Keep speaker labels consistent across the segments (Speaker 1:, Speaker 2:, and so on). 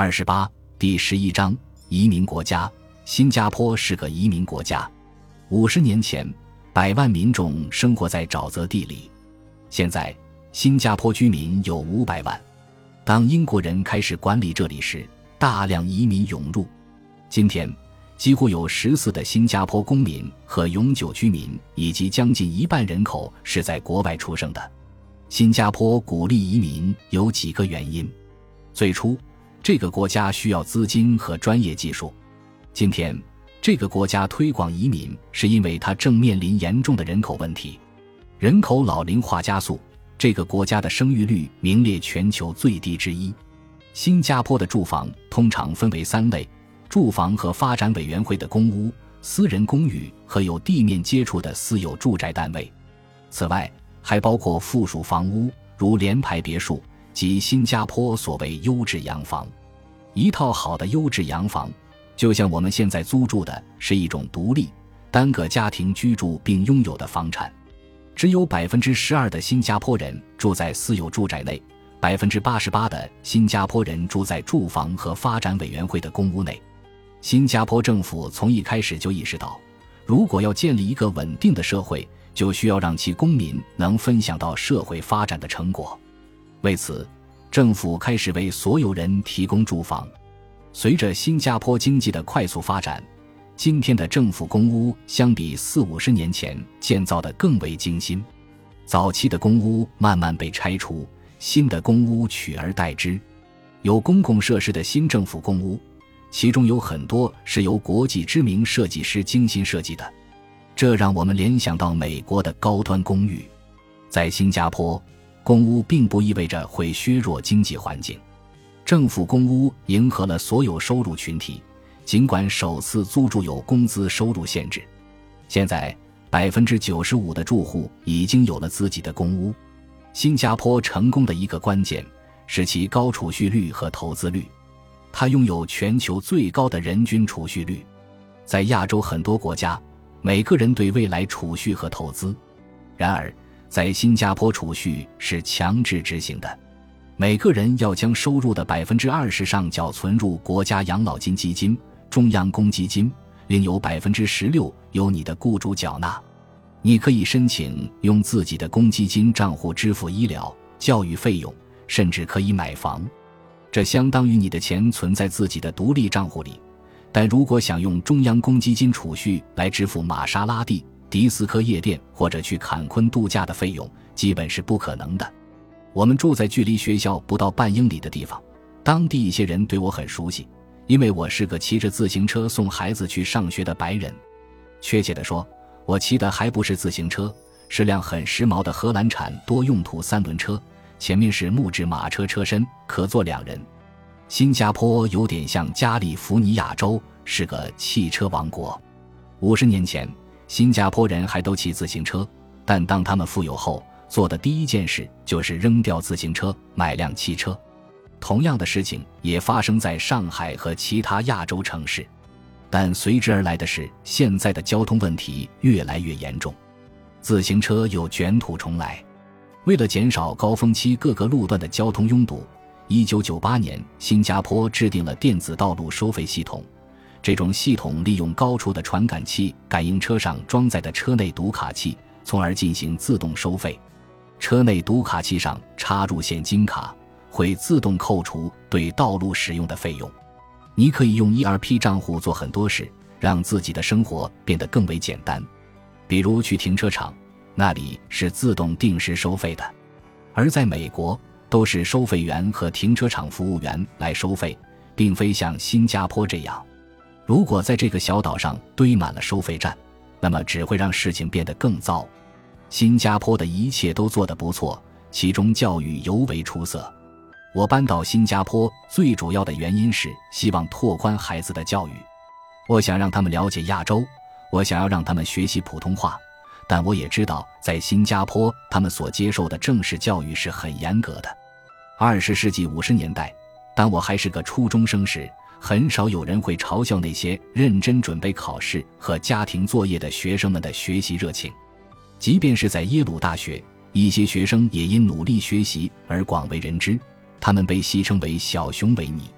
Speaker 1: 二十八第十一章移民国家。新加坡是个移民国家。五十年前，百万民众生活在沼泽地里，现在新加坡居民有五百万。当英国人开始管理这里时，大量移民涌入。今天，几乎有十四的新加坡公民和永久居民，以及将近一半人口是在国外出生的。新加坡鼓励移民有几个原因：最初，这个国家需要资金和专业技术。今天，这个国家推广移民是因为它正面临严重的人口问题，人口老龄化加速。这个国家的生育率名列全球最低之一。新加坡的住房通常分为三类：住房和发展委员会的公屋、私人公寓和有地面接触的私有住宅单位。此外，还包括附属房屋，如联排别墅及新加坡所谓优质洋房。一套好的优质洋房。就像我们现在租住的是一种独立单个家庭居住并拥有的房产，只有百分之十二的新加坡人住在私有住宅内，百分之八十八的新加坡人住在住房和发展委员会的公屋内。新加坡政府从一开始就意识到，如果要建立一个稳定的社会，就需要让其公民能分享到社会发展的成果。为此，政府开始为所有人提供住房。随着新加坡经济的快速发展，今天的政府公屋相比四五十年前建造的更为精心。早期的公屋慢慢被拆除，新的公屋取而代之。有公共设施的新政府公屋，其中有很多是由国际知名设计师精心设计的，这让我们联想到美国的高端公寓。在新加坡，公屋并不意味着会削弱经济环境。政府公屋迎合了所有收入群体，尽管首次租住有工资收入限制。现在，百分之九十五的住户已经有了自己的公屋。新加坡成功的一个关键是其高储蓄率和投资率，它拥有全球最高的人均储蓄率。在亚洲很多国家，每个人对未来储蓄和投资，然而在新加坡储蓄是强制执行的。每个人要将收入的百分之二十上缴存入国家养老金基金、中央公积金，另有百分之十六由你的雇主缴纳。你可以申请用自己的公积金账户支付医疗、教育费用，甚至可以买房。这相当于你的钱存在自己的独立账户里。但如果想用中央公积金储蓄来支付玛莎拉蒂、迪斯科夜店或者去坎昆度假的费用，基本是不可能的。我们住在距离学校不到半英里的地方，当地一些人对我很熟悉，因为我是个骑着自行车送孩子去上学的白人。确切地说，我骑的还不是自行车，是辆很时髦的荷兰产多用途三轮车，前面是木质马车车身，可坐两人。新加坡有点像加利福尼亚州，是个汽车王国。五十年前，新加坡人还都骑自行车，但当他们富有后，做的第一件事就是扔掉自行车，买辆汽车。同样的事情也发生在上海和其他亚洲城市，但随之而来的是现在的交通问题越来越严重，自行车又卷土重来。为了减少高峰期各个路段的交通拥堵，一九九八年新加坡制定了电子道路收费系统。这种系统利用高处的传感器感应车上装载的车内读卡器，从而进行自动收费。车内读卡器上插入现金卡，会自动扣除对道路使用的费用。你可以用 ERP 账户做很多事，让自己的生活变得更为简单。比如去停车场，那里是自动定时收费的；而在美国，都是收费员和停车场服务员来收费，并非像新加坡这样。如果在这个小岛上堆满了收费站，那么只会让事情变得更糟。新加坡的一切都做得不错，其中教育尤为出色。我搬到新加坡最主要的原因是希望拓宽孩子的教育。我想让他们了解亚洲，我想要让他们学习普通话。但我也知道，在新加坡，他们所接受的正式教育是很严格的。二十世纪五十年代，当我还是个初中生时，很少有人会嘲笑那些认真准备考试和家庭作业的学生们的学习热情。即便是在耶鲁大学，一些学生也因努力学习而广为人知。他们被戏称为“小熊维尼”。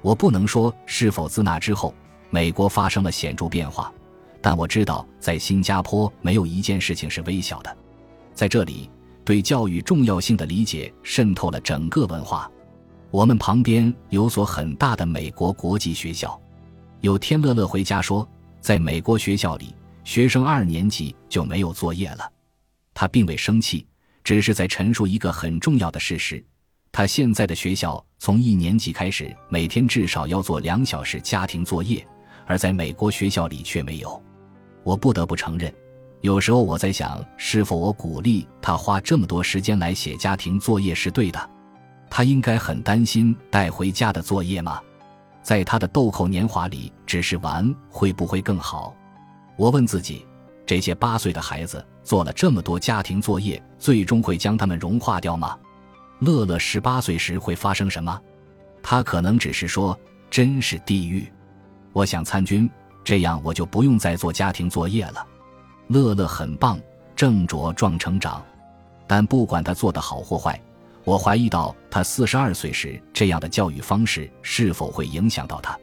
Speaker 1: 我不能说是否自那之后，美国发生了显著变化，但我知道在新加坡没有一件事情是微小的。在这里，对教育重要性的理解渗透了整个文化。我们旁边有所很大的美国国际学校。有天乐乐回家说，在美国学校里，学生二年级就没有作业了。他并未生气，只是在陈述一个很重要的事实。他现在的学校从一年级开始，每天至少要做两小时家庭作业，而在美国学校里却没有。我不得不承认，有时候我在想，是否我鼓励他花这么多时间来写家庭作业是对的？他应该很担心带回家的作业吗？在他的豆蔻年华里，只是玩会不会更好？我问自己，这些八岁的孩子做了这么多家庭作业，最终会将他们融化掉吗？乐乐十八岁时会发生什么？他可能只是说：“真是地狱，我想参军，这样我就不用再做家庭作业了。”乐乐很棒，正茁壮成长，但不管他做的好或坏，我怀疑到他四十二岁时这样的教育方式是否会影响到他。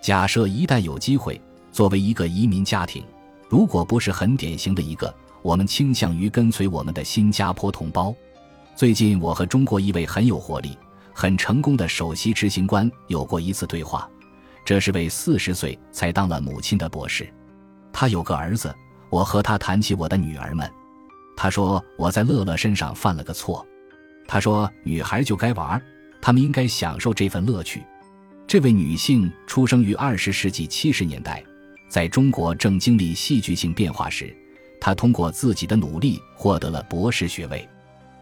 Speaker 1: 假设一旦有机会，作为一个移民家庭，如果不是很典型的一个，我们倾向于跟随我们的新加坡同胞。最近，我和中国一位很有活力、很成功的首席执行官有过一次对话。这是位四十岁才当了母亲的博士，他有个儿子。我和他谈起我的女儿们，他说我在乐乐身上犯了个错。他说女孩就该玩，她们应该享受这份乐趣。这位女性出生于二十世纪七十年代，在中国正经历戏剧性变化时，她通过自己的努力获得了博士学位。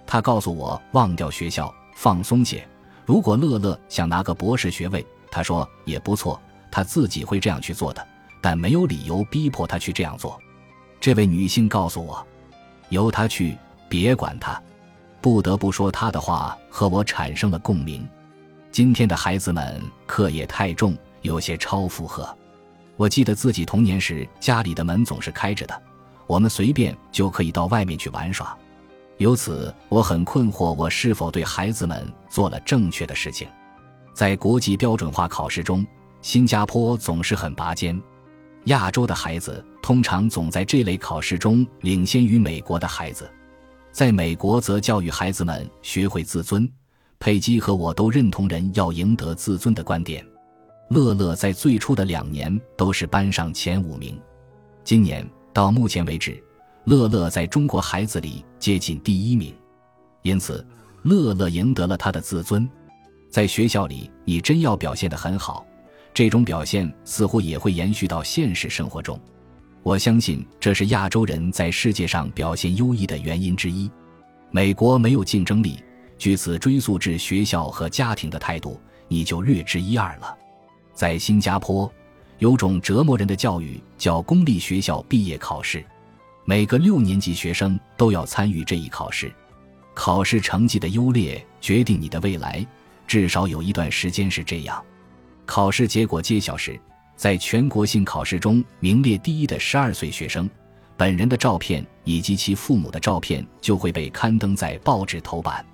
Speaker 1: 她告诉我，忘掉学校，放松些。如果乐乐想拿个博士学位，她说也不错，她自己会这样去做的，但没有理由逼迫她去这样做。这位女性告诉我，由她去，别管她。不得不说，他的话和我产生了共鸣。今天的孩子们课业太重，有些超负荷。我记得自己童年时，家里的门总是开着的，我们随便就可以到外面去玩耍。由此，我很困惑，我是否对孩子们做了正确的事情？在国际标准化考试中，新加坡总是很拔尖。亚洲的孩子通常总在这类考试中领先于美国的孩子。在美国，则教育孩子们学会自尊。佩姬和我都认同人要赢得自尊的观点。乐乐在最初的两年都是班上前五名。今年到目前为止。乐乐在中国孩子里接近第一名，因此乐乐赢得了他的自尊。在学校里，你真要表现得很好，这种表现似乎也会延续到现实生活中。我相信这是亚洲人在世界上表现优异的原因之一。美国没有竞争力，据此追溯至学校和家庭的态度，你就略知一二了。在新加坡，有种折磨人的教育叫公立学校毕业考试。每个六年级学生都要参与这一考试，考试成绩的优劣决定你的未来，至少有一段时间是这样。考试结果揭晓时，在全国性考试中名列第一的十二岁学生，本人的照片以及其父母的照片就会被刊登在报纸头版。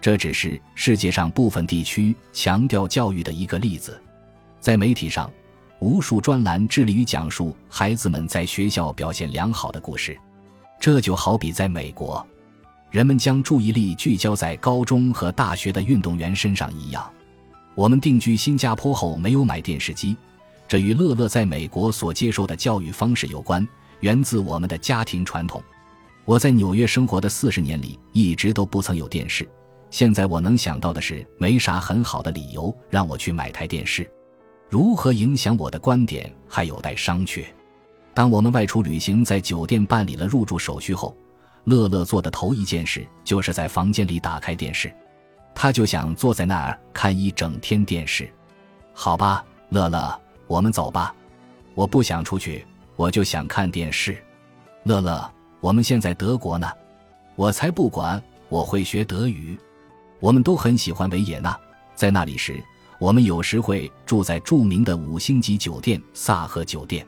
Speaker 1: 这只是世界上部分地区强调教育的一个例子，在媒体上。无数专栏致力于讲述孩子们在学校表现良好的故事，这就好比在美国，人们将注意力聚焦在高中和大学的运动员身上一样。我们定居新加坡后没有买电视机，这与乐乐在美国所接受的教育方式有关，源自我们的家庭传统。我在纽约生活的四十年里一直都不曾有电视，现在我能想到的是，没啥很好的理由让我去买台电视。如何影响我的观点还有待商榷。当我们外出旅行，在酒店办理了入住手续后，乐乐做的头一件事就是在房间里打开电视，他就想坐在那儿看一整天电视。好吧，乐乐，我们走吧。我不想出去，我就想看电视。乐乐，我们现在德国呢，我才不管，我会学德语。我们都很喜欢维也纳，在那里时。我们有时会住在著名的五星级酒店萨赫酒店。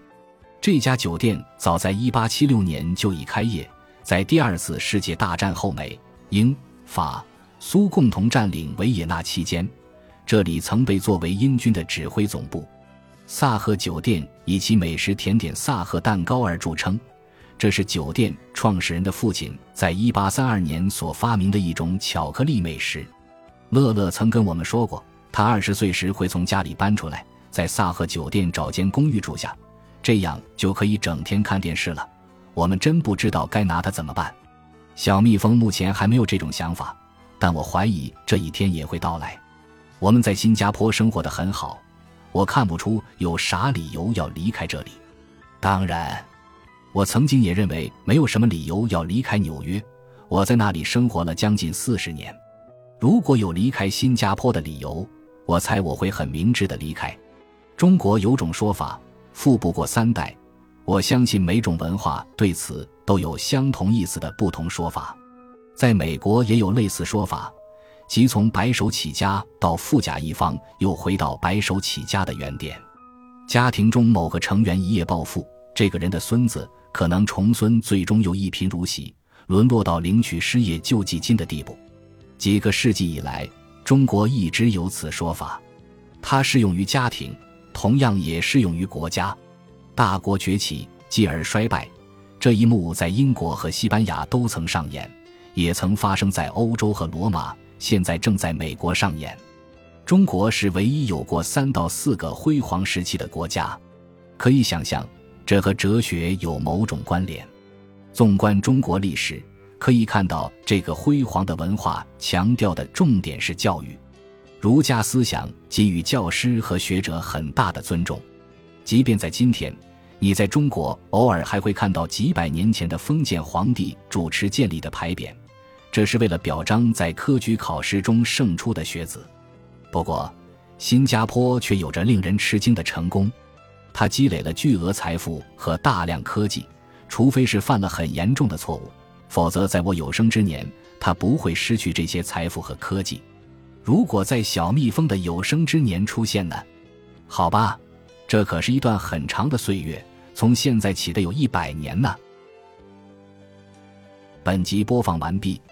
Speaker 1: 这家酒店早在1876年就已开业，在第二次世界大战后美、英、法、苏共同占领维也纳期间，这里曾被作为英军的指挥总部。萨赫酒店以其美食甜点萨赫蛋糕而著称，这是酒店创始人的父亲在1832年所发明的一种巧克力美食。乐乐曾跟我们说过，他二十岁时会从家里搬出来，在萨赫酒店找间公寓住下，这样就可以整天看电视了。我们真不知道该拿他怎么办。小蜜蜂目前还没有这种想法，但我怀疑这一天也会到来。我们在新加坡生活的很好，我看不出有啥理由要离开这里。当然，我曾经也认为没有什么理由要离开纽约。我在那里生活了将近四十年。如果有离开新加坡的理由，我猜我会很明智的离开。中国有种说法，富不过三代。我相信每种文化对此都有相同意思的不同说法，在美国也有类似说法，即从白手起家到富甲一方，又回到白手起家的原点。家庭中某个成员一夜暴富，这个人的孙子可能重孙最终又一贫如洗，沦落到领取失业救济金的地步。几个世纪以来，中国一直有此说法，它适用于家庭，同样也适用于国家。大国崛起，继而衰败，这一幕在英国和西班牙都曾上演，也曾发生在欧洲和罗马，现在正在美国上演。中国是唯一有过三到四个辉煌时期的国家，可以想象，这和哲学有某种关联。纵观中国历史，可以看到这个辉煌的文化强调的重点是教育，儒家思想给予教师和学者很大的尊重。即便在今天，你在中国偶尔还会看到几百年前的封建皇帝主持建立的牌匾，这是为了表彰在科举考试中胜出的学子。不过，新加坡却有着令人吃惊的成功，他积累了巨额财富和大量科技，除非是犯了很严重的错误，否则在我有生之年，他不会失去这些财富和科技。如果在小蜜蜂的有生之年出现呢？好吧。这可是一段很长的岁月，从现在起的有一百年呢。本集播放完毕，